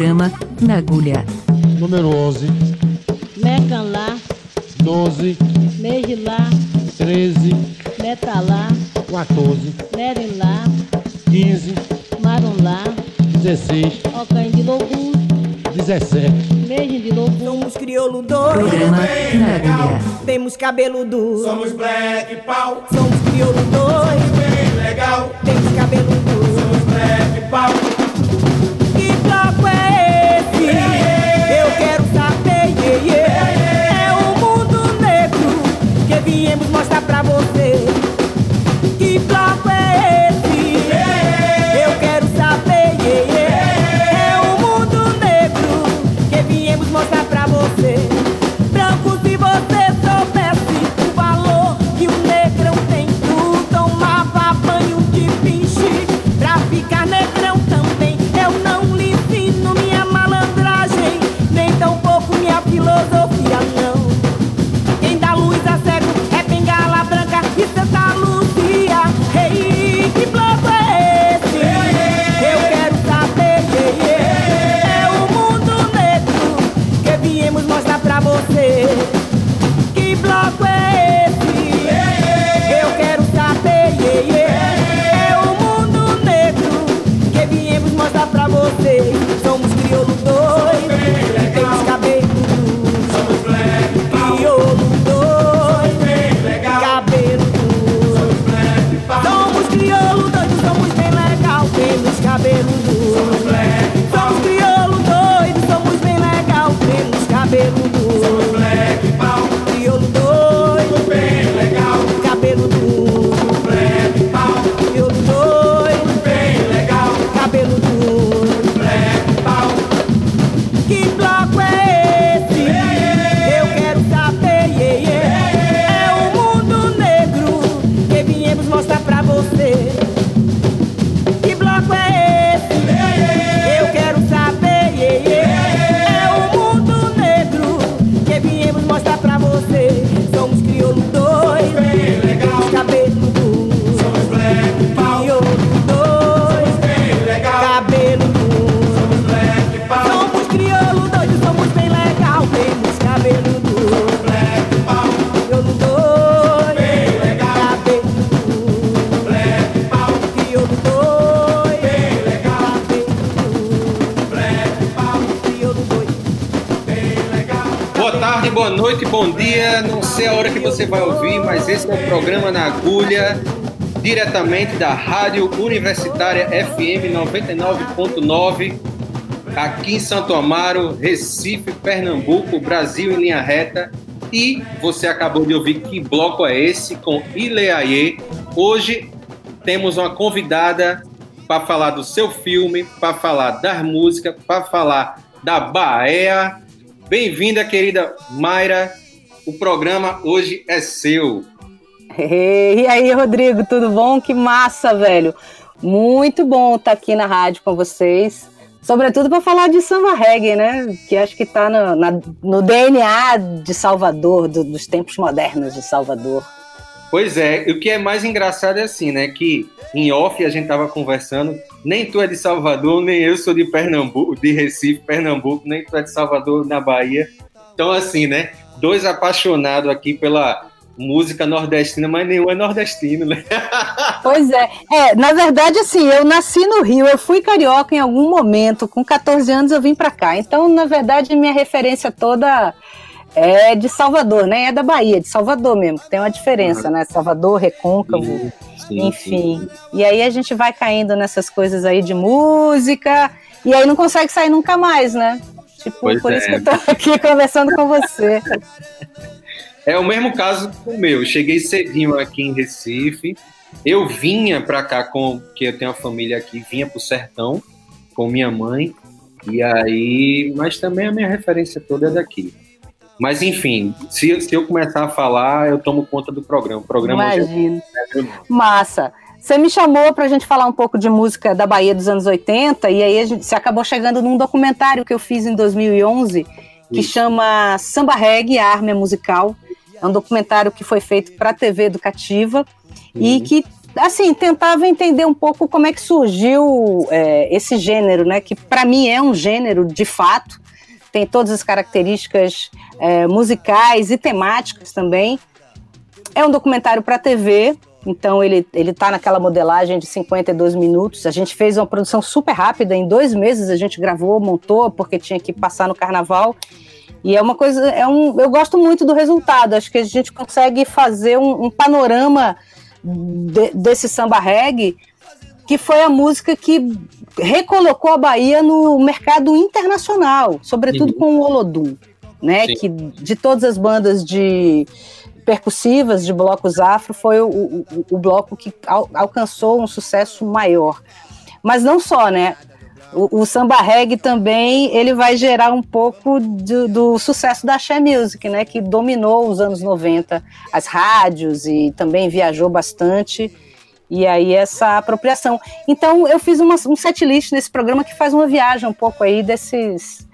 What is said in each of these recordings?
Programa Na Agulha. Número 11, Mecanlá, 12, Mejilá, 13, Metalá, 14, Merilá, 15, Marunlá, 16, Ocaim de Logu, 17. Mejim de Logu, Somos crioulo doido, Programa Na Agulha. temos cabelo duro. Somos black pau, Somos crioulo doido, bem legal. temos cabelo duro. Somos black pau, mostrar pra você. Somos crioulo esse é o programa na agulha, diretamente da Rádio Universitária FM 99.9, aqui em Santo Amaro, Recife, Pernambuco, Brasil em linha reta. E você acabou de ouvir que bloco é esse com Ileaie. Hoje temos uma convidada para falar do seu filme, para falar das músicas, para falar da Bahia. Bem-vinda, querida Mayra. O programa hoje é seu. E aí, Rodrigo, tudo bom? Que massa, velho. Muito bom estar aqui na rádio com vocês. Sobretudo para falar de samba reggae, né? Que acho que está no, na- no DNA de Salvador, do- dos tempos modernos de Salvador. Pois é, o que é mais engraçado é assim, né? Que em off a gente tava conversando, nem tu é de Salvador, nem eu sou de Pernambuco, de Recife, Pernambuco, nem tu é de Salvador, na Bahia. Então, assim, né? Dois apaixonados aqui pela música nordestina, mas nenhum é nordestino, né? Pois é. É, na verdade, assim, eu nasci no Rio, eu fui carioca em algum momento, com 14 anos eu vim para cá. Então, na verdade, minha referência toda é de Salvador, né? É da Bahia, de Salvador mesmo. Tem uma diferença, né? Salvador, Recôncavo. Sim, Enfim. E aí a gente vai caindo nessas coisas aí de música, e aí não consegue sair nunca mais, né? Tipo, Pois por é. isso que eu tô aqui conversando com você. É o mesmo caso do meu. Eu cheguei cedinho aqui em Recife. Eu vinha pra cá com que eu tenho uma família aqui, vinha pro sertão com minha mãe. E aí, mas também a minha referência toda é daqui. Mas enfim, se, se eu começar a falar, eu tomo conta do programa. O programa hoje Imagino. é meu. Massa. Você me chamou para a gente falar um pouco de música da Bahia dos anos 80, e aí a gente, você acabou chegando num documentário que eu fiz em 2011, que Isso. chama Samba Reggae, a Arma Musical. É um documentário que foi feito para a TV educativa e Uhum. que assim, tentava entender um pouco como é que surgiu é, esse gênero, né? Que para mim é um gênero de fato, tem todas as características é, musicais e temáticas também. É um documentário para TV, então ele ele está naquela modelagem de 52 minutos. A gente fez uma produção super rápida, em dois meses a gente gravou, montou, porque tinha que passar no carnaval. E é uma coisa, é um, eu gosto muito do resultado. Acho que a gente consegue fazer um, um panorama de, desse samba reggae, que foi a música que recolocou a Bahia no mercado internacional, sobretudo Uhum. com o Olodum, né? Sim. Que de todas as bandas de percussivas de blocos afro foi o, o, o bloco que al- alcançou um sucesso maior. Mas não só, né? O, o samba reggae também ele vai gerar um pouco do, do sucesso da Axé Music, né? Que dominou os anos 90 as rádios e também viajou bastante. E aí essa apropriação. Então eu fiz uma, um setlist nesse programa que faz uma viagem um pouco aí desses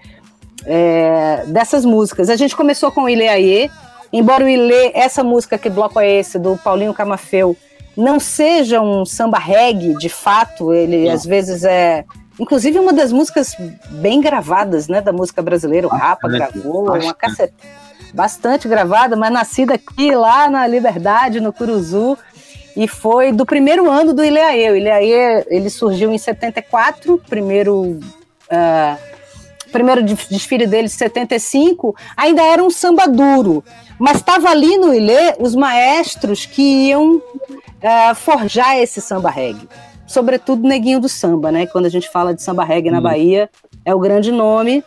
é, dessas músicas. A gente começou com o Ilê Aie, embora o Ilê, essa música que bloco é esse, do Paulinho Camafeu, não seja um samba reggae de fato, ele Não. às vezes é. Inclusive uma das músicas bem gravadas, né, da música brasileira, o Rapa Bastante, gravou, uma bastante. cacete, bastante gravada, mas nascida aqui, lá na Liberdade, no Curuzu, e foi do primeiro ano do Ileaê. O Ileaê, ele surgiu em 74, primeiro ah, primeiro des- desfile dele, 75, ainda era um samba duro. Mas estava ali no Ilê os maestros que iam ah, forjar esse samba reggae. Sobretudo Neguinho do Samba, né? Quando a gente fala de samba reggae na Hum. Bahia, é o grande nome.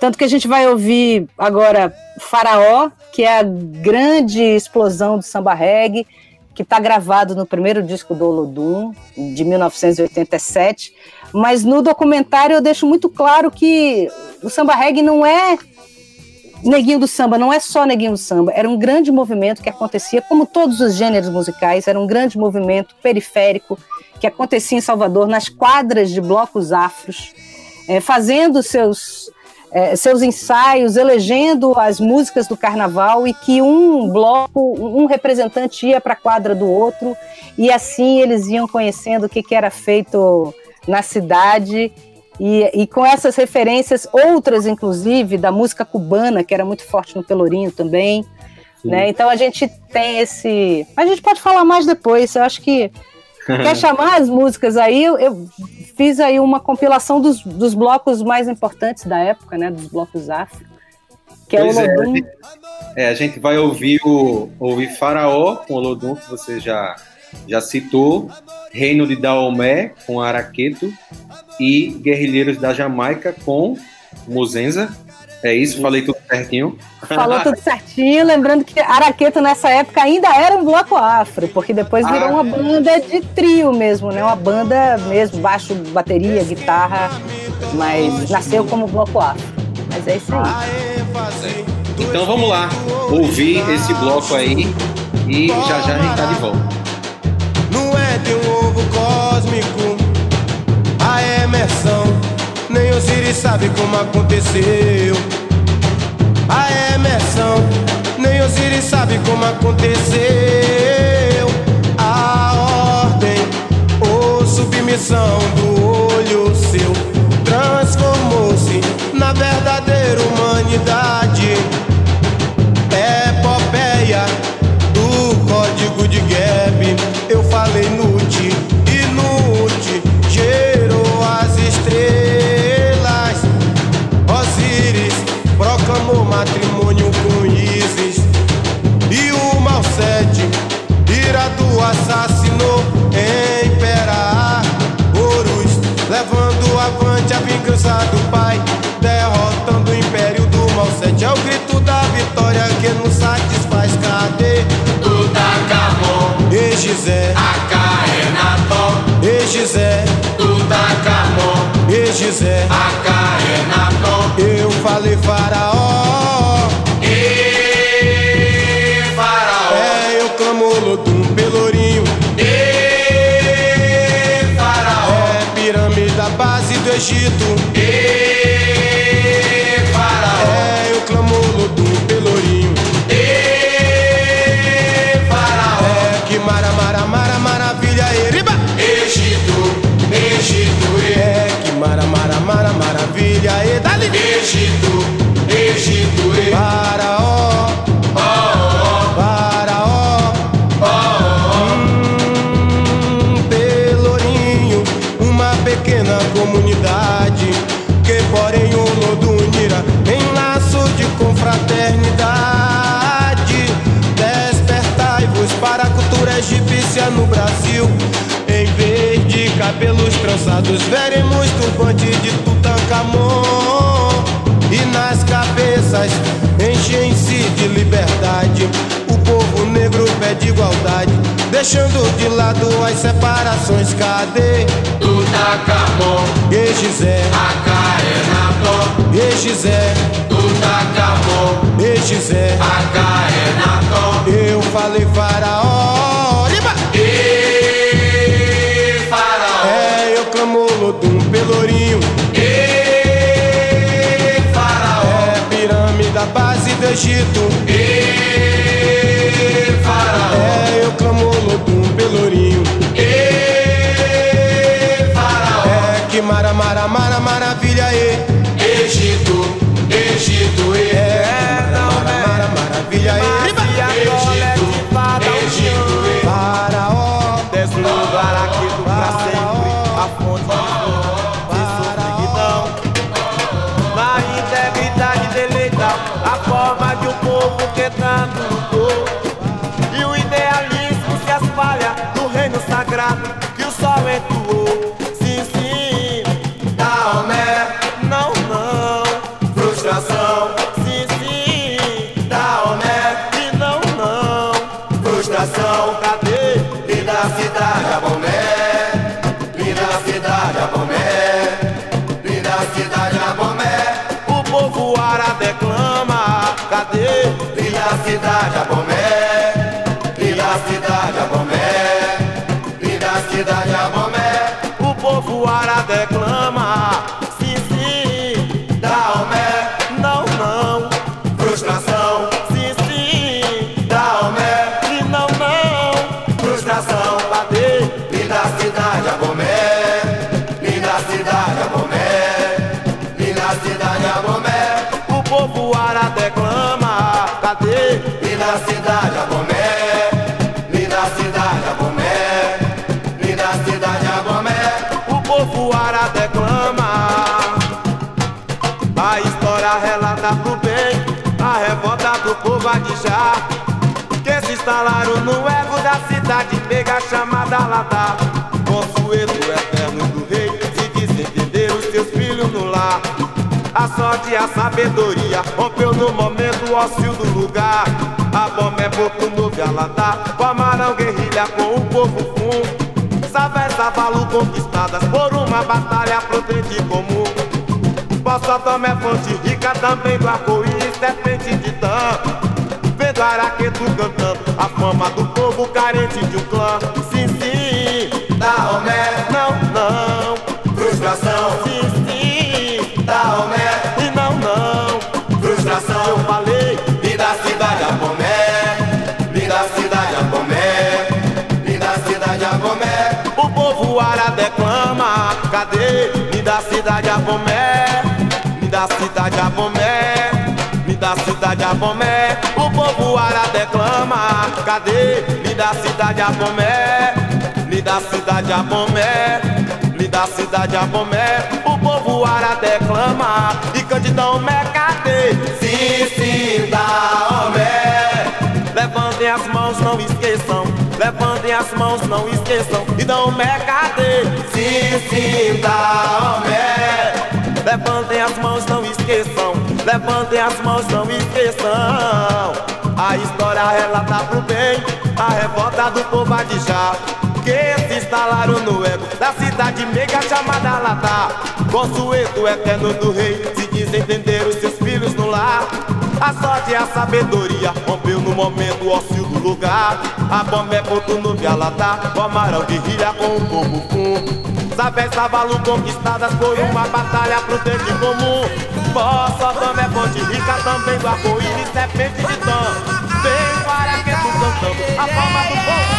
Tanto que a gente vai ouvir agora Faraó, que é a grande explosão do samba reggae, que está gravado no primeiro disco do Olodum, de 1987. Mas no documentário eu deixo muito claro que o samba reggae não é Neguinho do Samba, não é só Neguinho do Samba, era um grande movimento que acontecia, como todos os gêneros musicais, era um grande movimento periférico que acontecia em Salvador, nas quadras de blocos afros, eh, fazendo seus, eh, seus ensaios, elegendo as músicas do carnaval e que um bloco, um representante ia para a quadra do outro e assim eles iam conhecendo o que, que era feito na cidade e, e com essas referências, outras inclusive, da música cubana, que era muito forte no Pelourinho também. Né? Então a gente tem esse. A gente pode falar mais depois. Eu acho que. Quer chamar as músicas aí? Eu, eu fiz aí uma compilação dos, dos blocos mais importantes da época, né? Dos blocos afro. Que Pois é é, o a Lodum. gente- É, a gente vai ouvir o ouvir Faraó com o Olodum, que você já, já citou, Reino de Daomé com Araqueto e Guerrilheiros da Jamaica com Muzenza. É isso, falei tudo certinho. Falou tudo certinho, lembrando que Araqueto nessa época ainda era um bloco afro, porque depois virou Ah. uma banda de trio mesmo, né? Uma banda mesmo, baixo, bateria, guitarra, mas nasceu como bloco afro. Mas é isso aí. Então vamos lá, ouvir esse bloco aí e já já a gente tá de volta. De um ovo cósmico a emersão. Nem Osiris sabe como aconteceu. A emersão, nem Osiris sabe como aconteceu. A ordem ou submissão do olho seu transformou-se na verdadeira humanidade. Matrimônio com Isis. E o Malsete, Iradu assassinou Impera Horus, levando avante a vingança do pai, derrotando o império do Malsete. É o grito da vitória que nos satisfaz. Cadê? Tutankhamon, Egizé, Acaenaton, Egizé, Tutankhamon, Egizé, Acaenaton. Eu falei faraó. Egito. E faraó. É, eu clamo do pelourinho. E faraó. É, que mara, mara, mara, maravilha, é eriba. Egito, Egito. E. É, que mara, mara, mara, maravilha, é e dali. Egito. Rússia, no Brasil. Em vez de cabelos trançados, veremos turbante de Tutankhamon. E nas cabeças enchem-se de liberdade. O povo negro pede igualdade, deixando de lado as separações. Cadê? Tutankhamon, Egizé, Acaenaton, Egizé, Tutankhamon, Egizé. Acaenaton. Eu falei faraó. Egito. e faraó, É, eu clamo Lodum Pelourinho. Instalaram no ego da cidade Pega chamada Latá Consuelo eterno do rei Se desentender os seus filhos no lar a sorte e a sabedoria rompeu no momento o ócio do lugar. A bomba é pouco no Vialatá, formaram guerrilha com o povo fum. Savés avalo conquistadas por uma batalha pro frente comum. Posso tomar fonte rica também do arco-íris, serpente de. Vendo araqueto cantando, a fama do povo carente de um clã. Sim, sim, Daomé, não, não. frustração, Sim, sim, Daomé, e não, não. frustração. Eu falei, Linda cidade, Abomé, linda cidade, Abomé, linda cidade, Abomé, o povo ara declama. Cadê? Dá cidade Abomé, me dá cidade Abomé, me dá cidade Abomé. Povo ara declama. Cadê? Me dá cidade Abomé, me dá cidade Abomé, me dá cidade Abomé. O povo ara declama. E Candidão Mé, cadê? sim, sim, Daomé, Levantem as mãos, não esqueçam. Levantem as mãos, não esqueçam. E dão cadê? sim, sim, Daomé, Levantem as mãos, não esqueçam. Levantem as mãos, não esqueçam. A história relata pro bem a revolta do povo Adijá. Que se instalaram no ego da cidade meiga chamada Latá. Consueto eterno do rei, se desentender os seus filhos no lar. A sorte e a sabedoria rompeu no momento ócio do lugar. A bomba é ponto no Vialatá, formaram guerrilha com o povo. Savés cavalo conquistadas por uma batalha pro tempo comum. Posso também fonte rica também do arco-íris, serpente de tã. Vem para que tu cantando a palma do povo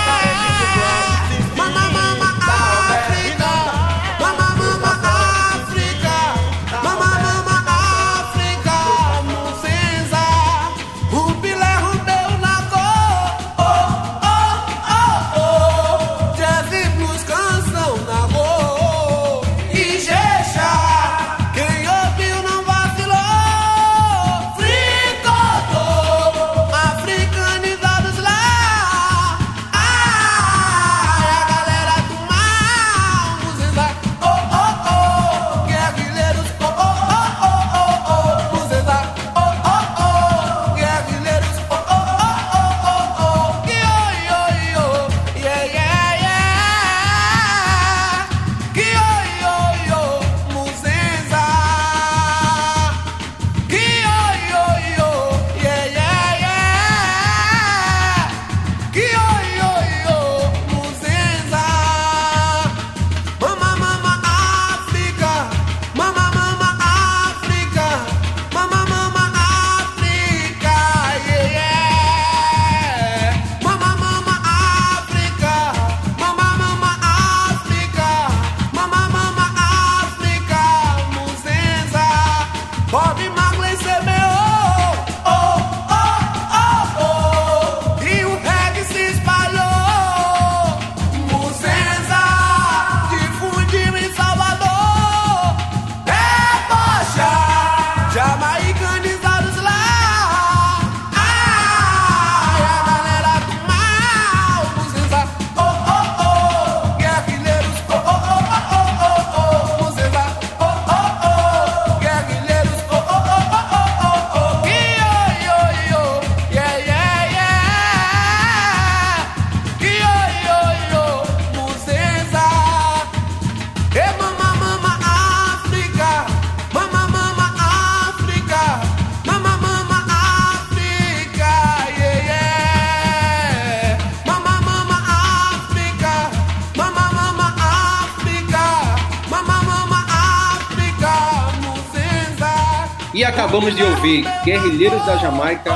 Guerrilheiros da Jamaica,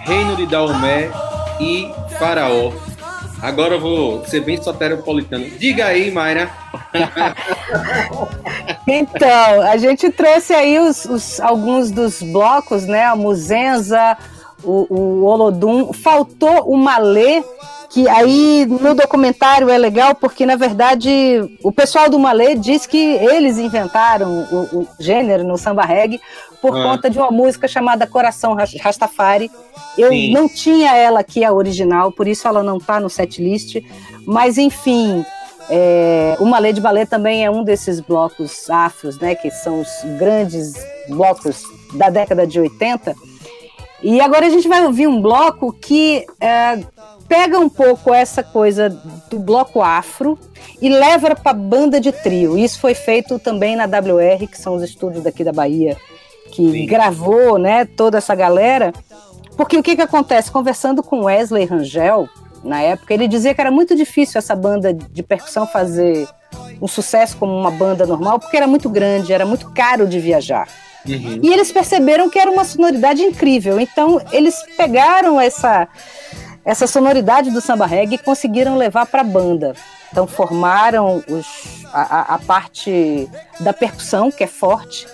Reino de Daomé e Faraó. Agora eu vou ser bem soteropolitano. Diga aí, Mayra. Então, a gente trouxe aí os, os- alguns dos blocos, né? A Muzenza, o, o Olodum. Faltou o Malê, que aí no documentário é legal, porque na verdade o pessoal do Malê diz que eles inventaram o, o gênero no samba reggae por Ah. conta de uma música chamada Coração Ras- Rastafari. Eu Sim. não tinha ela aqui, a original, por isso ela não está no setlist. Mas enfim, é, o Malê de Balé também é um desses blocos afros, né, que são os grandes blocos da década de 80. E agora a gente vai ouvir um bloco que é, pega um pouco essa coisa do bloco afro e leva para banda de trio. Isso foi feito também na WR, que são os estúdios daqui da Bahia, que gravou né, toda essa galera. Porque o que, que acontece? Conversando com Wesley Rangel, na época, ele dizia que era muito difícil essa banda de percussão fazer um sucesso como uma banda normal, porque era muito grande, era muito caro de viajar. E eles perceberam que era uma sonoridade incrível. Então, eles pegaram essa, essa sonoridade do samba reggae conseguiram levar para a banda. Então, formaram os, a- a parte da percussão, que é forte.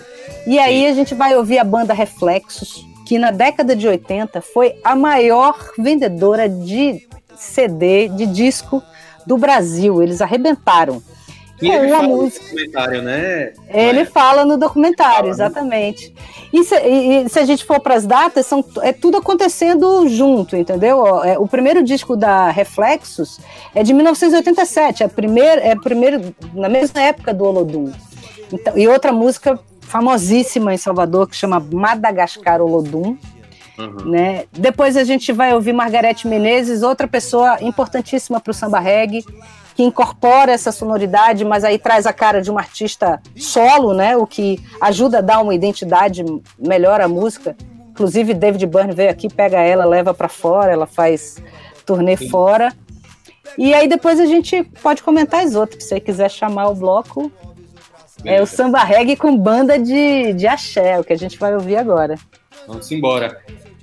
E aí a gente vai ouvir a banda Reflexos, que na década de 80 foi a maior vendedora de CD, de disco do Brasil. Eles arrebentaram. E Com ele uma fala no música. comentário, né? Ele fala no documentário, exatamente. E se, e- se a gente for para as datas, são, é tudo acontecendo junto, entendeu? É, o primeiro disco da Reflexos é de 1987, é, primeiro, é primeiro, na mesma época do Olodum. Então, e outra música famosíssima em Salvador que chama Madagascar Olodum. Né? Depois a gente vai ouvir Margarete Menezes, outra pessoa importantíssima para o samba reggae, que incorpora essa sonoridade, mas aí traz a cara de um artista solo, né? O que ajuda a dar uma identidade melhor à música. Inclusive David Byrne veio aqui, pega ela, leva para fora, ela faz turnê fora. E aí depois a gente pode comentar as outras, se você quiser chamar o bloco. É o samba reggae com banda de, de axé, o que a gente vai ouvir agora. Vamos embora.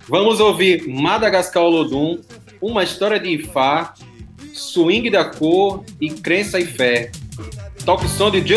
Vamos ouvir Madagascar Olodum, uma história de Ifá, swing da cor e crença e fé. Toque som, DJ!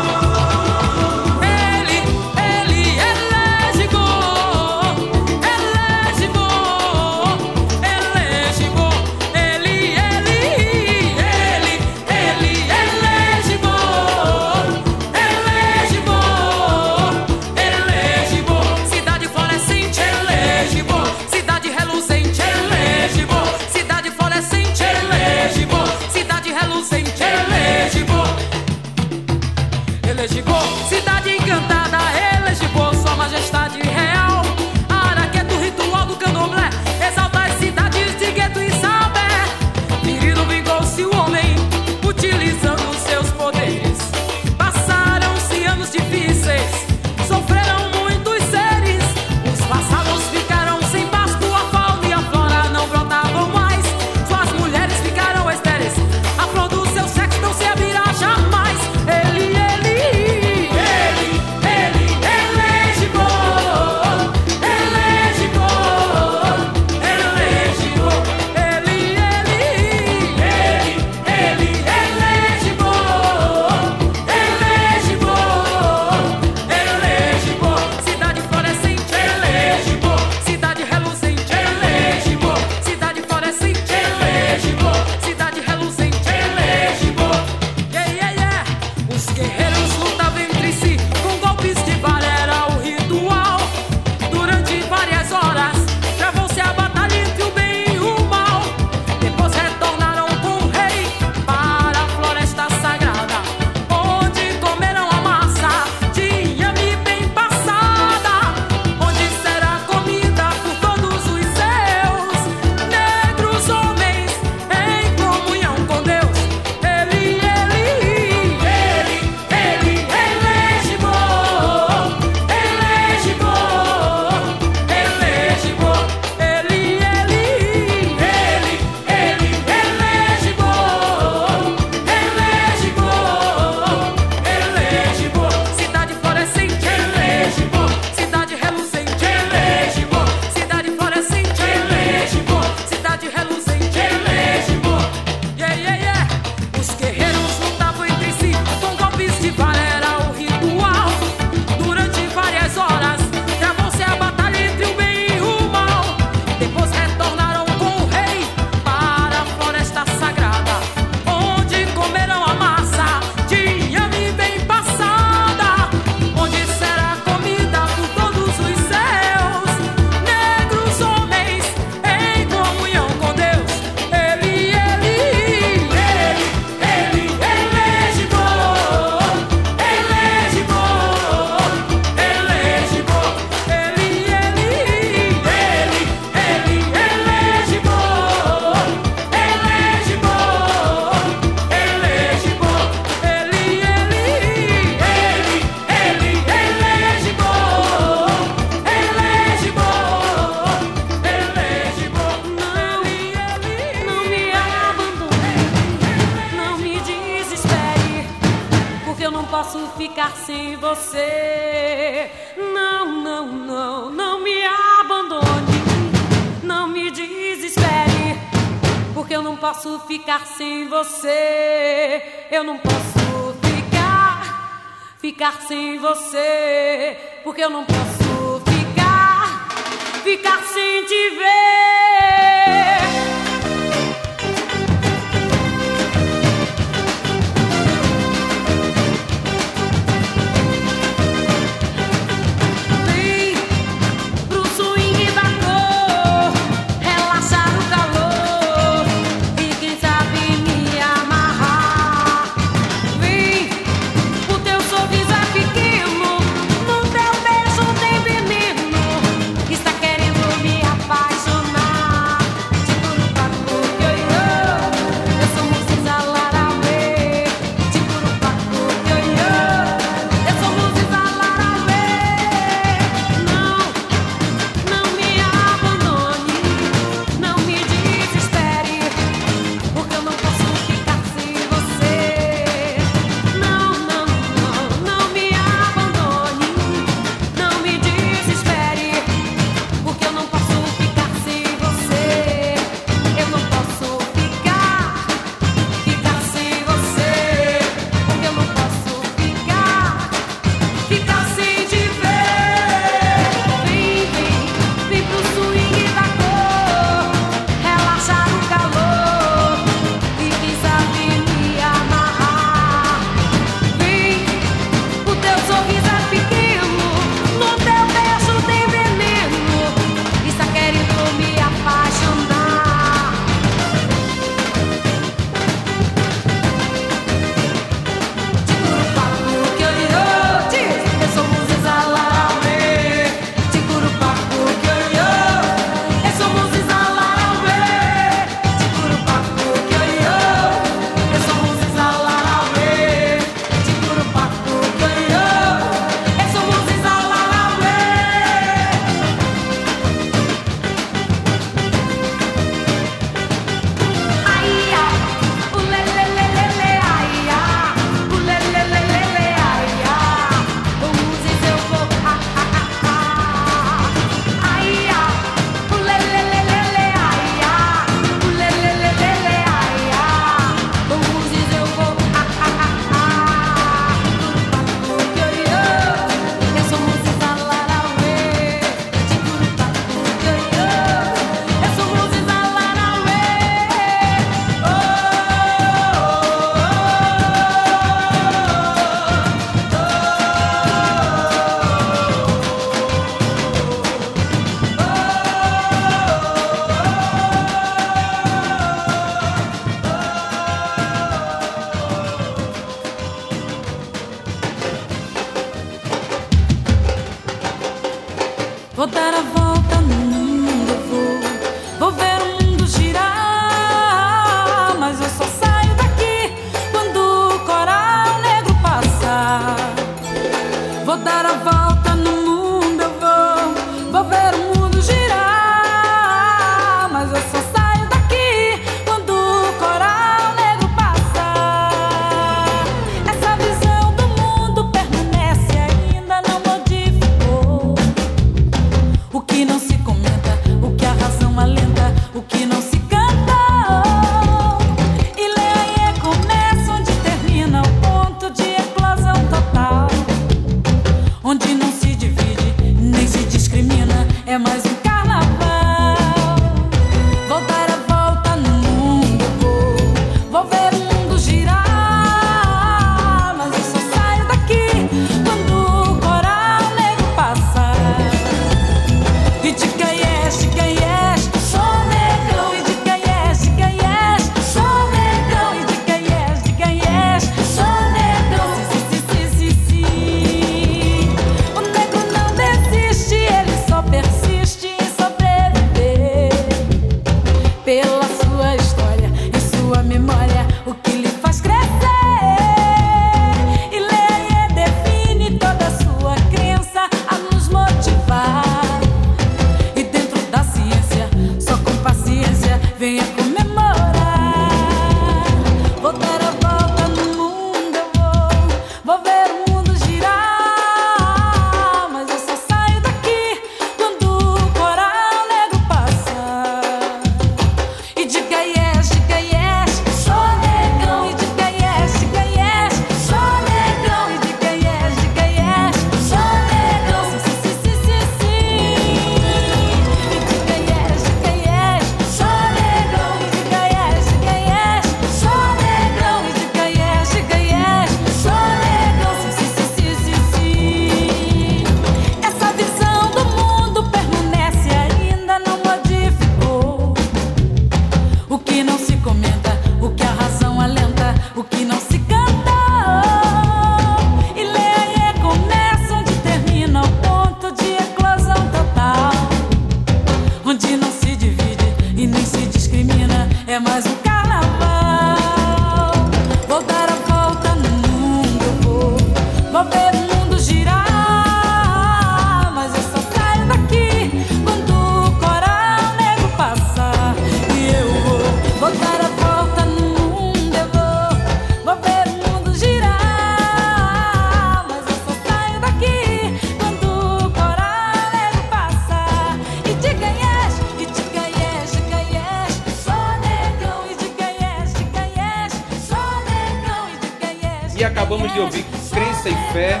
De ouvir Crença e Fé,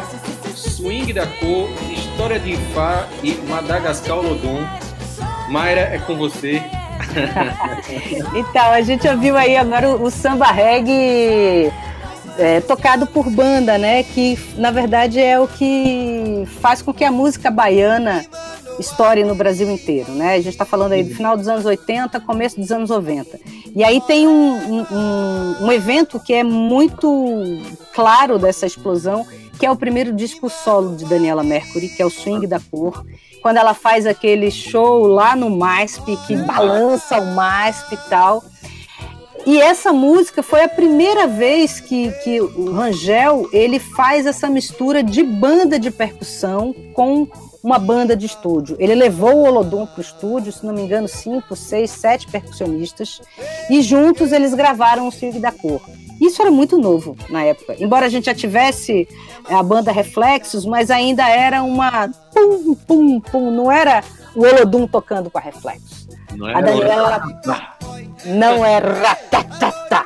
Swing da Cor, História de Ifá e Madagascar Olodum. Mayra, é com você. então, a gente ouviu aí agora o, o samba reggae é, tocado por banda, né? Que na verdade é o que faz com que a música baiana estoure no Brasil inteiro, né? A gente está falando aí do final dos anos 80, começo dos anos 90. E aí tem um, um, um evento que é muito claro dessa explosão, que é o primeiro disco solo de Daniela Mercury, que é o Swing da Cor, quando ela faz aquele show lá no MASP, que balança o MASP e tal. E essa música foi a primeira vez que, que o Rangel ele faz essa mistura de banda de percussão com uma banda de estúdio. Ele levou o Olodum para o estúdio, se não me engano, cinco, seis, sete percussionistas, e juntos eles gravaram o Swing da Cor. Isso era muito novo na época. Embora a gente já tivesse a banda Reflexos, mas ainda era uma pum, pum, pum, não era o Olodum tocando com a Reflexos. Não A Daniela não é ratatata.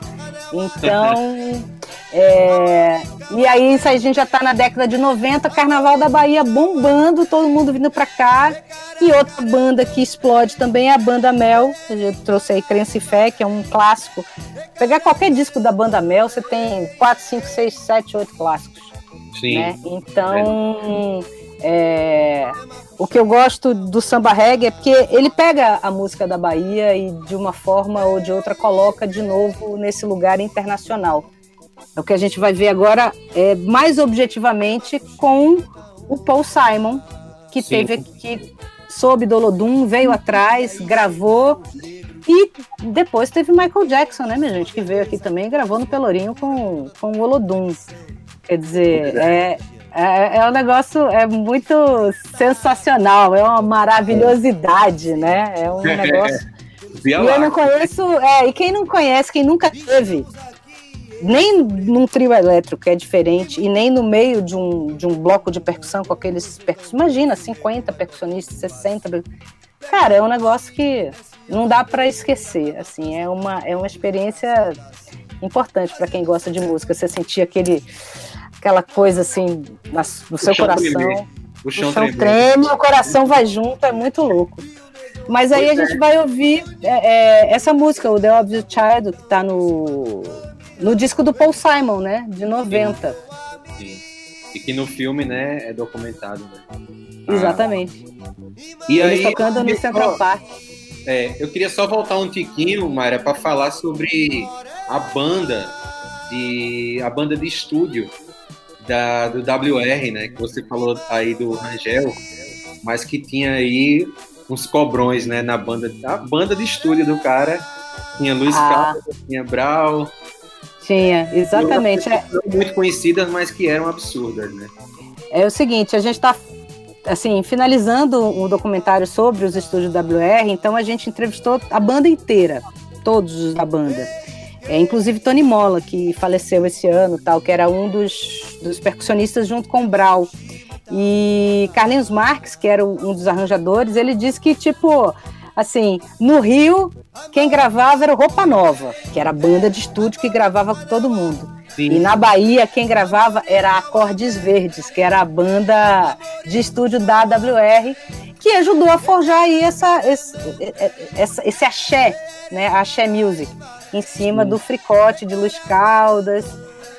Então, é... e aí isso aí a gente já está na década de 90, Carnaval da Bahia bombando, todo mundo vindo para cá. E outra banda que explode também é a Banda Mel. Eu trouxe aí Crença e Fé, que é um clássico. Pegar qualquer disco da Banda Mel, você tem 4, 5, 6, 7, 8 clássicos. Sim. Né? Então, é, o que eu gosto do samba reggae é porque ele pega a música da Bahia e de uma forma ou de outra coloca de novo nesse lugar internacional. É o que a gente vai ver agora é, mais objetivamente com o Paul Simon, que Sim. teve que sob Dolodum, veio atrás, gravou e depois teve Michael Jackson, né, minha gente, que veio aqui também e gravou no Pelourinho com, com o Olodum. Quer dizer, é, é, é um negócio é muito sensacional, é uma maravilhosidade, né? É um negócio. Via E eu não conheço, é, e quem não conhece, quem nunca teve, nem num trio elétrico é diferente, e nem no meio de um, de um bloco de percussão com aqueles percussões, imagina, 50 percussionistas, 60. Cara, é um negócio que não dá para esquecer, assim, é uma, é uma experiência importante para quem gosta de música, você sentir aquele, aquela coisa assim na- no seu chão coração. O O chão chão tremendo. treme, o coração vai junto, é muito louco. Mas aí Pois a é. gente vai ouvir é, é, essa música, o The Obvious Child, que tá no, no disco do Paul Simon, né? De 90. Sim. E que no filme, né, é documentado. Né? Exatamente. E Ele aí, tocando no Central só- Park. É, eu queria só voltar um tiquinho, Mayra, para falar sobre a banda de a banda de estúdio da, do WR, né? Que você falou aí do Rangel, mas que tinha aí uns cobrões, né? Na banda, a banda de estúdio do cara tinha Luiz Ah. Carlos, tinha Brau, Tinha, exatamente. É, muito conhecidas, mas que eram absurdas, né? é o seguinte, a gente está assim, finalizando um documentário sobre os estúdios WR, então a gente entrevistou a banda inteira, todos os da banda. É, inclusive Tony Mola, que faleceu esse ano, tal, que era um dos, dos percussionistas junto com o Brau. E Carlinhos Marques, que era um dos arranjadores, ele disse que, tipo, assim, no Rio, quem gravava era o Roupa Nova, que era a banda de estúdio que gravava com todo mundo. Sim. E na Bahia, quem gravava era Acordes Verdes, que era a banda de estúdio da AWR, que ajudou a forjar aí essa, esse, essa- esse axé, né? Axé Music, em cima do fricote de Luiz Caldas.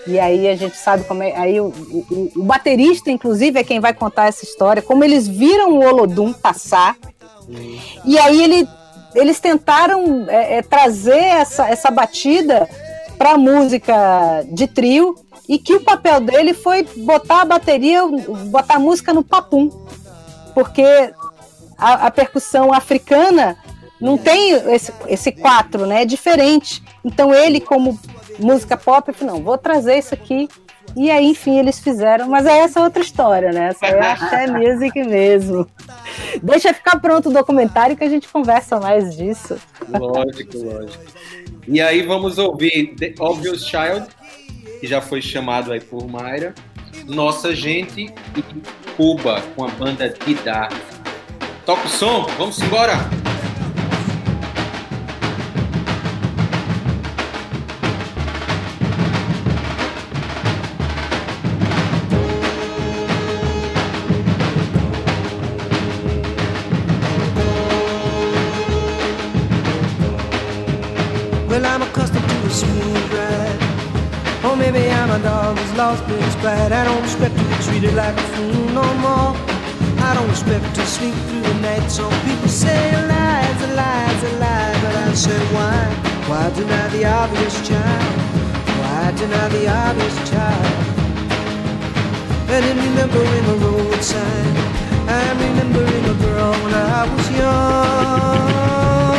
E aí a gente sabe como é. Aí o, o- o baterista, inclusive, é quem vai contar essa história, como eles viram o Olodum passar. E aí ele, eles tentaram é, é, trazer essa, essa batida para música de trio e que o papel dele foi botar a bateria, botar a música no papum, porque a, a percussão africana não tem esse, esse quatro, né? É diferente. Então ele, como música pop, não, vou trazer isso aqui. E aí, enfim, eles fizeram. Mas é essa outra história, né? Essa é a Music mesmo. Deixa ficar pronto o documentário que a gente conversa mais disso. Lógico, lógico. E aí vamos ouvir The Obvious Child, que já foi chamado aí por Mayra, Nossa Gente e Cuba, com a banda Didá. Toca o som, vamos embora! I'm dog lost bite. I don't expect to be treated like a fool no more. I don't expect to sleep through the night. Some people say lies, a lies, a lie, but I say why? Why deny the obvious child? Why deny the obvious child? And in remembering a road sign, I'm remembering a girl when I was young.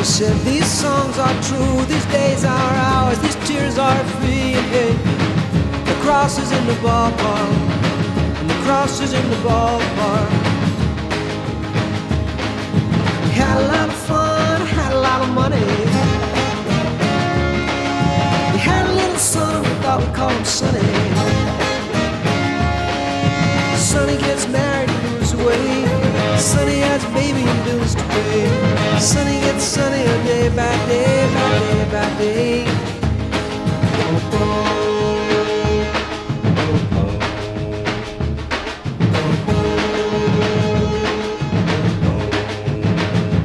We said these songs are true, these days are ours, these tears are free. Hey, the cross is in the ballpark, and the cross is in the ballpark. We had a lot of fun, had a lot of money. We had a little son, we thought we'd call him Sonny. Sonny gets married and moves away. Sonny has a baby and bills to pay. Sonny gets sunnier day by day by day by day.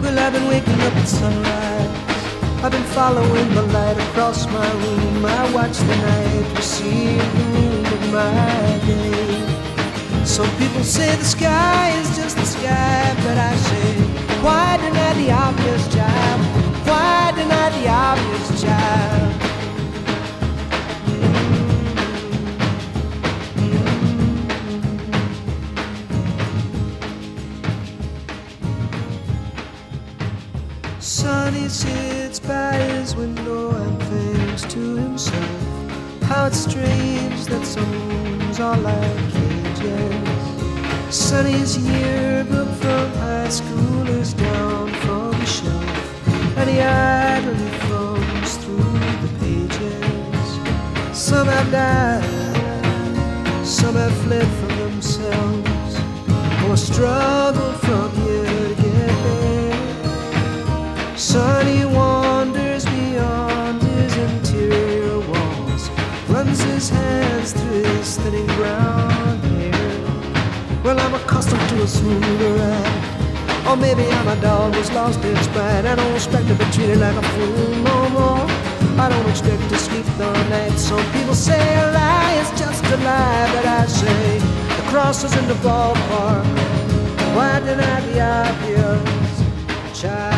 Well, I've been waking up at sunrise. I've been following the light across my room. I watch the night receive the moon of my day. Some people say the sky is just the sky, but I say, why deny the obvious, child? Why deny the obvious, child? Sonny sits by his window and thinks to himself how it's strange that rooms are like cages. Sonny's yearbook from high school is down from the shelf, and he idly thumbs through the pages. Some have died, some have fled from themselves, or struggled accustomed to a smoother ride, or maybe I'm a dog who's lost its pride. I don't expect to be treated like a fool no more. I don't expect to sleep the night. Some people say a lie is just a lie, but I say the cross is in the ballpark. Why deny the obvious, child?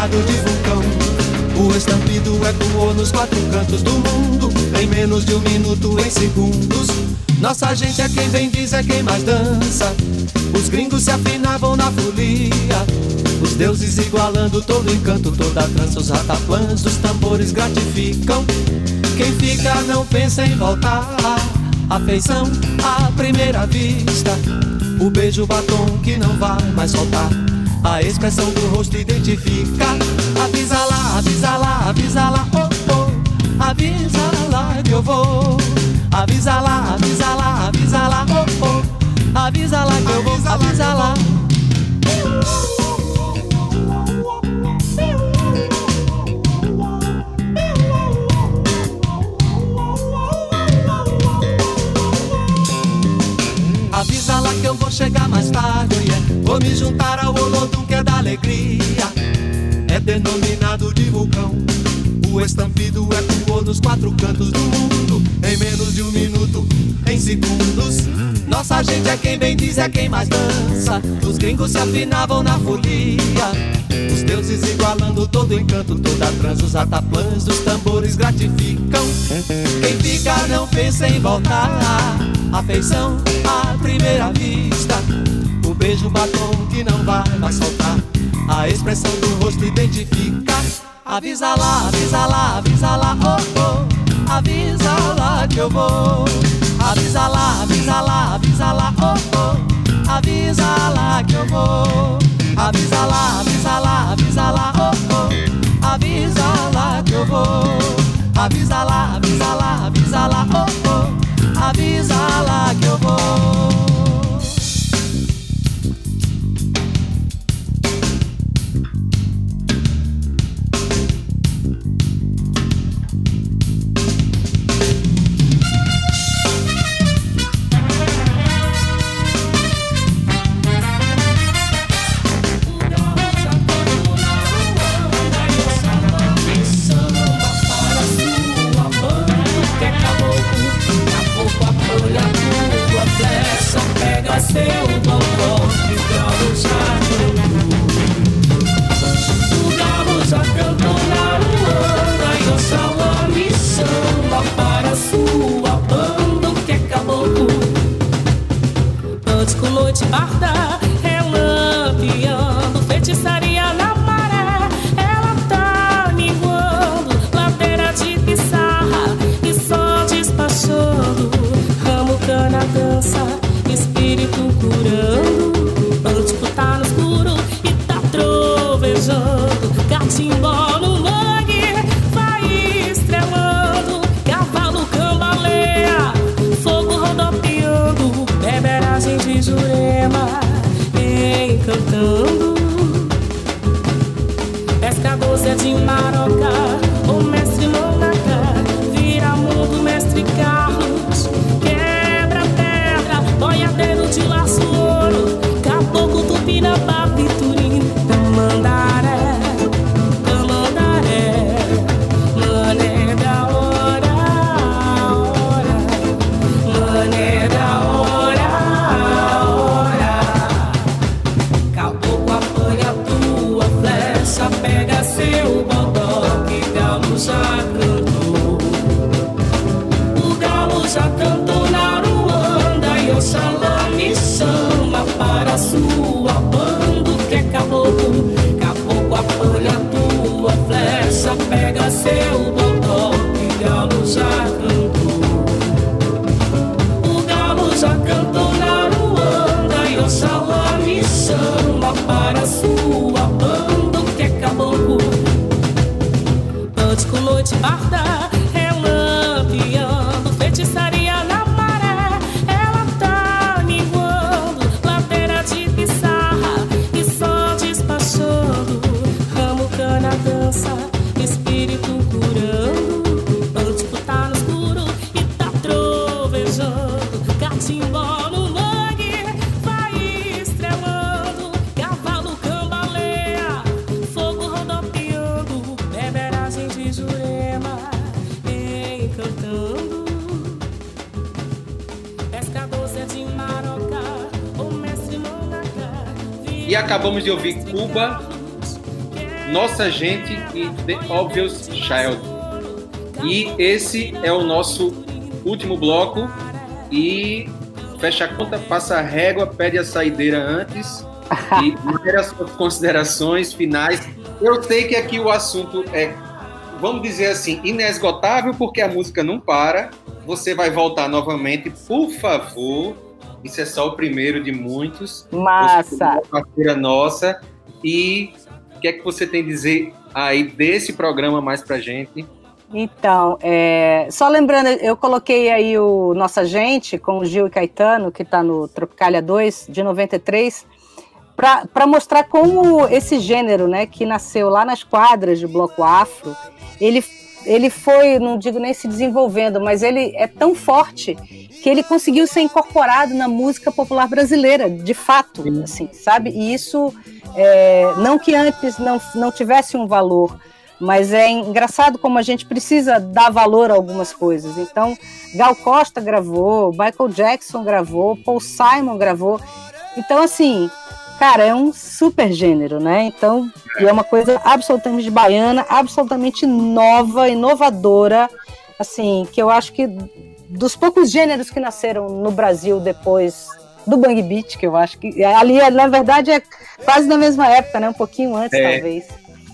De vulcão. O estampido ecoou nos quatro cantos do mundo Em menos de um minuto, em segundos. Nossa gente é quem bem diz, é quem mais dança. Os gringos se afinavam na folia. Os deuses igualando todo encanto Toda trança, os rataplãs dos tambores gratificam. Quem fica não pensa em voltar. Afeição à primeira vista. O beijo batom que não vai mais soltar A expressão do rosto identifica. Avisa lá, avisa lá, avisa lá, oh, oh. Avisa lá que eu vou. Avisa lá, avisa lá, avisa lá, oh, oh. Avisa lá que eu vou, avisa lá tarde, yeah. Vou me juntar ao Olodum que é da alegria. É denominado de vulcão. O estampido ecoou nos quatro cantos do mundo. Em menos de um minuto, em segundos. Nossa gente é quem bem diz, é quem mais dança. Os gringos se afinavam na folia. Os deuses igualando todo encanto Toda a trans, os ataplãs dos tambores gratificam. Quem fica não pensa em voltar. Afeição à primeira vista O beijo batom que não vai mais soltar A expressão do rosto identifica Avisa lá, avisa lá, avisa lá, oh oh. Avisa lá que eu vou. Avisa lá, avisa lá, avisa lá, oh oh. Avisa lá que eu vou. Avisa lá, avisa lá, avisa lá, oh oh. Avisa lá que eu vou. Avisa lá, acabamos de ouvir Cuba, Nossa Gente e The Obvious Child. E esse é o nosso último bloco. E fecha a conta, passa a régua, pede a saideira antes e as suas considerações finais. Eu sei que aqui o assunto é, vamos dizer assim, inesgotável, porque a música não para. Você vai voltar novamente, por favor isso é só o primeiro de muitos. Massa! Uma parceira nossa. E o que é que você tem a dizer aí desse programa mais pra gente? Então, é, só lembrando, eu coloquei aí o Nossa Gente com o Gil e Caetano, que está no Tropicália 2, de 93, para mostrar como esse gênero, né, que nasceu lá nas quadras de bloco afro, ele ele foi, não digo nem se desenvolvendo, mas ele é tão forte que ele conseguiu ser incorporado na música popular brasileira, de fato, assim, sabe? E isso, é, não que antes não, não tivesse um valor, mas é engraçado como a gente precisa dar valor a algumas coisas. Então, Gal Costa gravou, Michael Jackson gravou, Paul Simon gravou. Então, assim, cara, é um super gênero, né? Então, é uma coisa absolutamente baiana, absolutamente nova, inovadora, assim, que eu acho que dos poucos gêneros que nasceram no Brasil depois do Bang Beat, que eu acho que ali, na verdade, é quase na mesma época, né? Um pouquinho antes, é. talvez.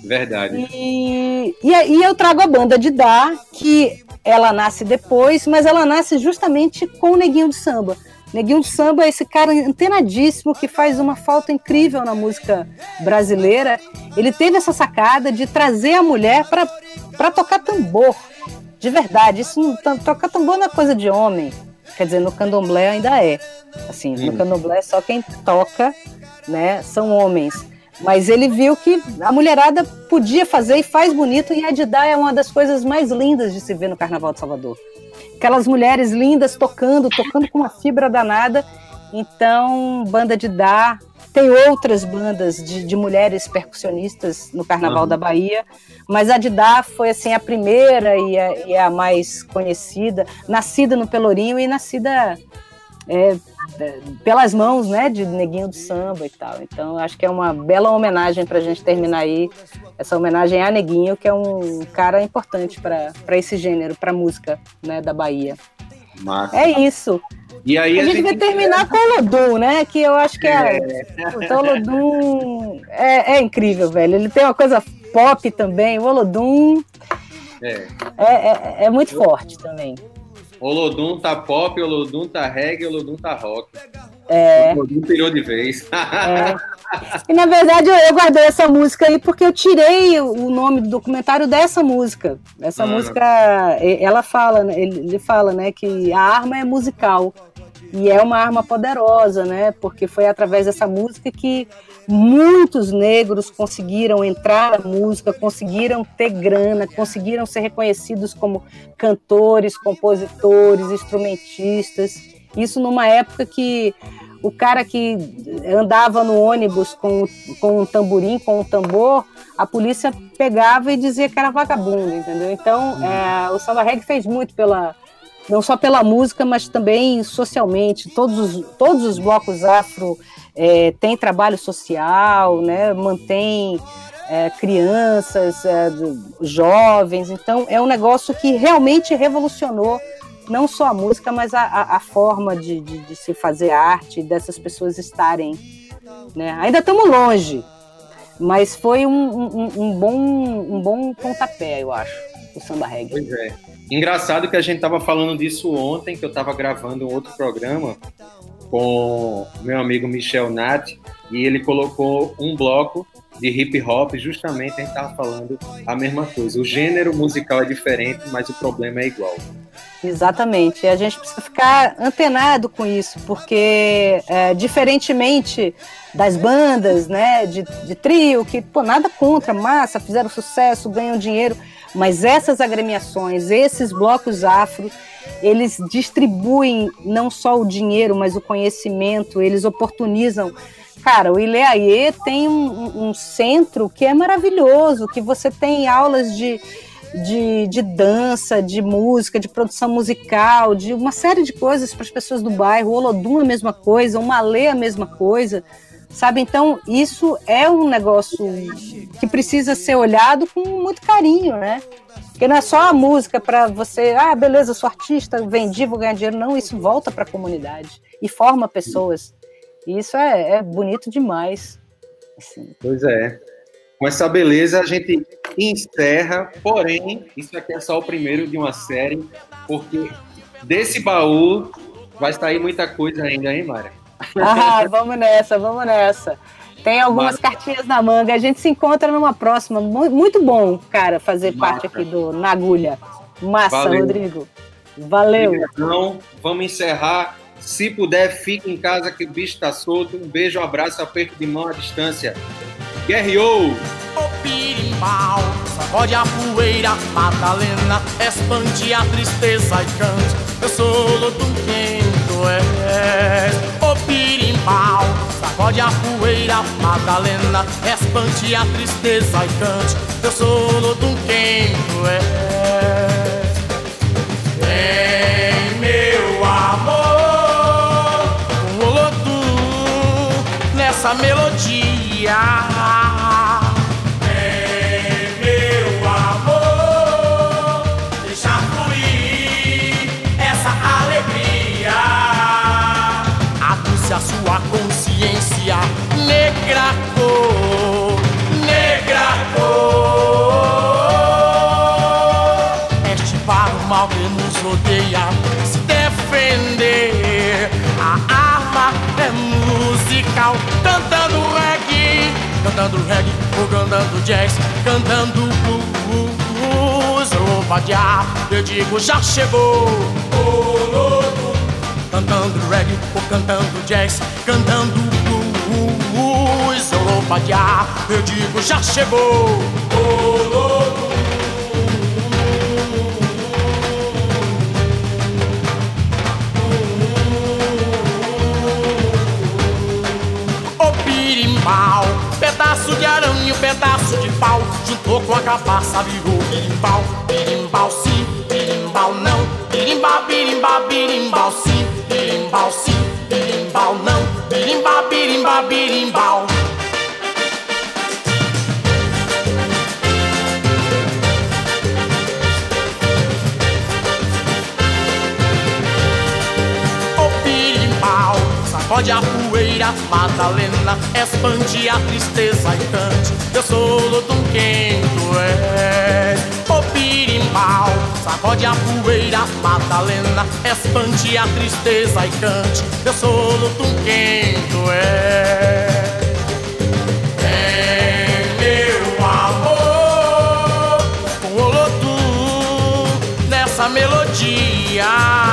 Verdade. E, e aí eu trago a banda de Dá, que ela nasce depois, mas ela nasce justamente com o Neguinho de Samba. Neguinho de Samba é esse cara antenadíssimo que faz uma falta incrível na música brasileira. Ele teve essa sacada de trazer a mulher para tocar tambor, de verdade. Isso não, tocar tambor não é coisa de homem. Quer dizer, no candomblé ainda é. Assim, no candomblé só quem toca, né, são homens. Mas ele viu que a mulherada podia fazer e faz bonito, e a Didá é uma das coisas mais lindas de se ver no Carnaval de Salvador. Aquelas mulheres lindas tocando, tocando com uma fibra danada. Então, banda de Dá. Tem outras bandas de, de mulheres percussionistas no Carnaval Aham. da Bahia, mas a de Dá foi assim a primeira e a, e a mais conhecida, nascida no Pelourinho e nascida é, é, pelas mãos, né, de Neguinho do Samba e tal. Então, acho que é uma bela homenagem para a gente terminar aí essa homenagem a Neguinho, que é um cara importante para esse gênero, para música, né, da Bahia. Massa. É isso. E aí a, a gente gente vai terminar com o Lodum, né? Que eu acho que é. Então, o Lodum é, é incrível, velho. Ele tem uma coisa pop também. O Olodum É. é, é, é muito forte também. Olodum tá pop, Olodum tá reggae, Olodum tá rock. É. Olodum pirou de vez. É. E na verdade eu, eu guardei essa música aí porque eu tirei o, nome do documentário dessa música. Essa Ah. música, ela fala, né, ele, ele fala, né, que a arma é musical. E é uma arma poderosa, né? Porque foi através dessa música que muitos negros conseguiram entrar na música, conseguiram ter grana, conseguiram ser reconhecidos como cantores, compositores, instrumentistas. Isso numa época que o cara que andava no ônibus com, com um tamborim, com um tambor, a polícia pegava e dizia que era vagabundo, entendeu? Então, é, o samba reggae fez muito pela não só pela música, mas também socialmente. Todos os, todos os blocos afro é, têm trabalho social, né? mantém é, crianças, é, jovens. Então, é um negócio que realmente revolucionou não só a música, mas a, a- a forma de, de- de se fazer arte, dessas pessoas estarem. Né? Ainda estamos longe, mas foi um, um- um bom, um bom pontapé, eu acho, o samba reggae. Pois é. Engraçado que a gente tava falando disso ontem, que eu tava gravando um outro programa com meu amigo Michel Nath, e ele colocou um bloco de hip hop, justamente a gente tava falando a mesma coisa. O gênero musical é diferente, mas o problema é igual. Exatamente. E a gente precisa ficar antenado com isso, porque é, diferentemente das bandas, né, de, de trio, que pô, nada contra, massa, fizeram sucesso, ganham dinheiro, mas essas agremiações, esses blocos afro, eles distribuem não só o dinheiro, mas o conhecimento, eles oportunizam. Cara, o Ileaie tem um, um- centro que é maravilhoso, que você tem aulas de, de, de dança, de música, de produção musical, de uma série de coisas para as pessoas do bairro. O Olodum é a mesma coisa, o Malê é a mesma coisa, sabe? Então, isso é um negócio que precisa ser olhado com muito carinho, né? Porque não é só a música para você, ah, beleza, sou artista, vendi, vou ganhar dinheiro. Não, isso volta para a comunidade e forma pessoas. E isso é, é bonito demais. Assim. Pois é. Com essa beleza a gente encerra, porém, isso aqui é só o primeiro de uma série, porque desse baú vai sair muita coisa ainda, hein, Mara? Ah, vamos nessa, vamos nessa. Tem algumas cartinhas na manga. A gente se encontra numa próxima. Mu- Muito bom, cara, fazer parte aqui do Na Agulha. Massa, Valeu. Rodrigo. Valeu. Então, vamos encerrar. Se puder, fique em casa que o bicho tá solto. Um beijo, um abraço, aperto de mão à distância. Guerreou! Pirimbau, sacode a poeira, Madalena, expande a tristeza e cante. Eu sou és. Ô Pirimbau, sacode a poeira, Madalena, expande a tristeza e cante. Eu sou Lodum quem tu. Vem, meu amor, o Olodum nessa melodia. Cantando reggae, ou cantando jazz, cantando blues, ou vadiar, eu digo já chegou. Cantando reggae, ou cantando jazz, cantando blues, ou vadiar, eu digo já chegou. O com a cabaça, virou birimbau, birimbau sim, birimbau não, birimbau, birimbau, birimbau sim, birimbau sim, birimbau não, birimbau, birimbau, birimbau. Birimbau, sacode a Madalena, expande a tristeza e cante. Eu sou o Dom quem tu és. O birimbau, sacode a poeira, Madalena, expande a tristeza e cante. Eu sou o Dom quem tu és. Melodia.